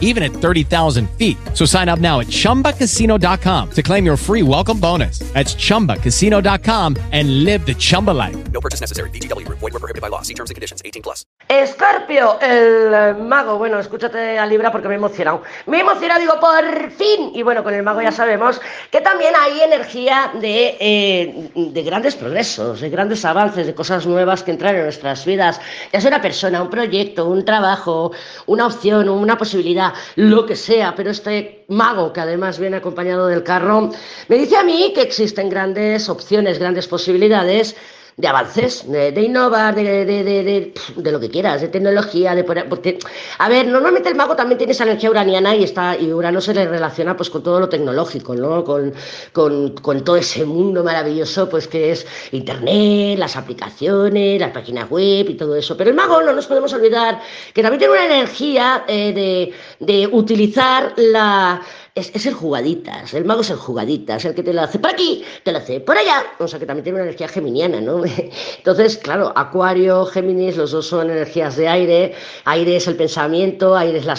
even at 30,000 feet. So sign up now at chumbacasino.com to claim your free welcome bonus. That's chumbacasino.com and live the Chumba life. No purchase necessary. VGW Group. Void were prohibited by law. See terms and conditions. 18 plus. Escorpio, el eh, mago. Bueno, escúchate a Libra porque me he emocionado. Me he emocionado, digo, por fin. Y bueno, con el mago ya sabemos que también hay energía de, eh, de grandes progresos, de grandes avances, de cosas nuevas que entran en nuestras vidas. Ya sea una persona, un proyecto, un trabajo, una opción, una posibilidad, lo que sea. Pero este mago, que además viene acompañado del carro, me dice a mí que existen grandes opciones, grandes posibilidades de avances, de, de innovar, de, de, de, lo que quieras, de tecnología, de porque, a ver, normalmente el mago también tiene esa energía uraniana y está, y Urano se le relaciona pues con todo lo tecnológico, ¿no? Con, con, con todo ese mundo maravilloso, pues que es internet, las aplicaciones, las páginas web y todo eso. Pero el mago no nos podemos olvidar que también tiene una energía eh, de utilizar la es, es, el jugaditas, el mago es el jugaditas, el que te lo hace por aquí, te lo hace por allá, o sea que también tiene una energía geminiana, ¿no? Entonces, claro, Acuario, Géminis, los dos son energías de aire, aire es el pensamiento, aire es la,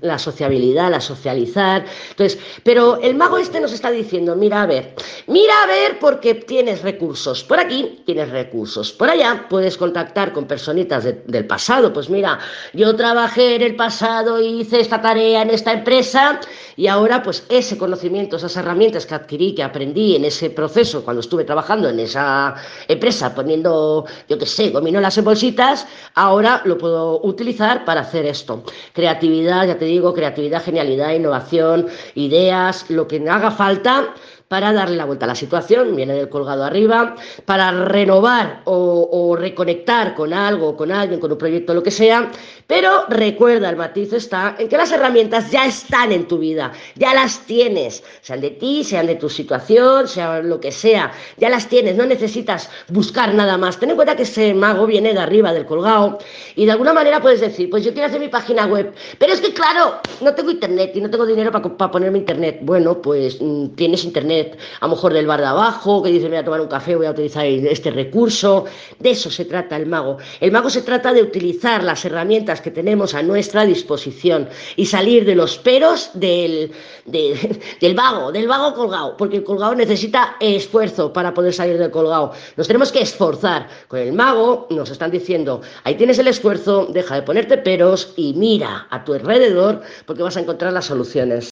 la sociabilidad, la socializar, entonces, pero el mago este nos está diciendo, mira a ver, mira a ver porque tienes recursos por aquí, tienes recursos por allá, puedes contactar con personitas de, del pasado, pues mira, yo trabajé en el pasado, hice esta tarea en esta empresa y ahora pues ese conocimiento, esas herramientas que adquirí, que aprendí en ese proceso cuando estuve trabajando en esa empresa poniendo, yo qué sé, gominolas en bolsitas, ahora lo puedo utilizar para hacer esto. Creatividad, ya te digo, creatividad, genialidad, innovación, ideas, lo que haga falta para darle la vuelta a la situación, viene del colgado arriba, para renovar o, reconectar con algo, con alguien, con un proyecto, lo que sea, pero recuerda, el matiz está en que las herramientas ya están en tu vida, ya las tienes, sean de ti, sean de tu situación, sean lo que sea, ya las tienes, no necesitas buscar nada más. Ten en cuenta que ese mago viene de arriba, del colgado, y de alguna manera puedes decir, pues yo quiero hacer mi página web, pero es que claro, no tengo internet y no tengo dinero para, ponerme internet. Bueno, pues mmm, tienes a lo mejor del bar de abajo, que dice voy a tomar un café, voy a utilizar este recurso. De eso se trata el mago. El mago se trata de utilizar las herramientas que tenemos a nuestra disposición y salir de los peros del, de, del vago, del vago colgado, porque el colgado necesita esfuerzo para poder salir del colgado. Nos tenemos que esforzar. Con el mago nos están diciendo, ahí tienes el esfuerzo, deja de ponerte peros y mira a tu alrededor porque vas a encontrar las soluciones.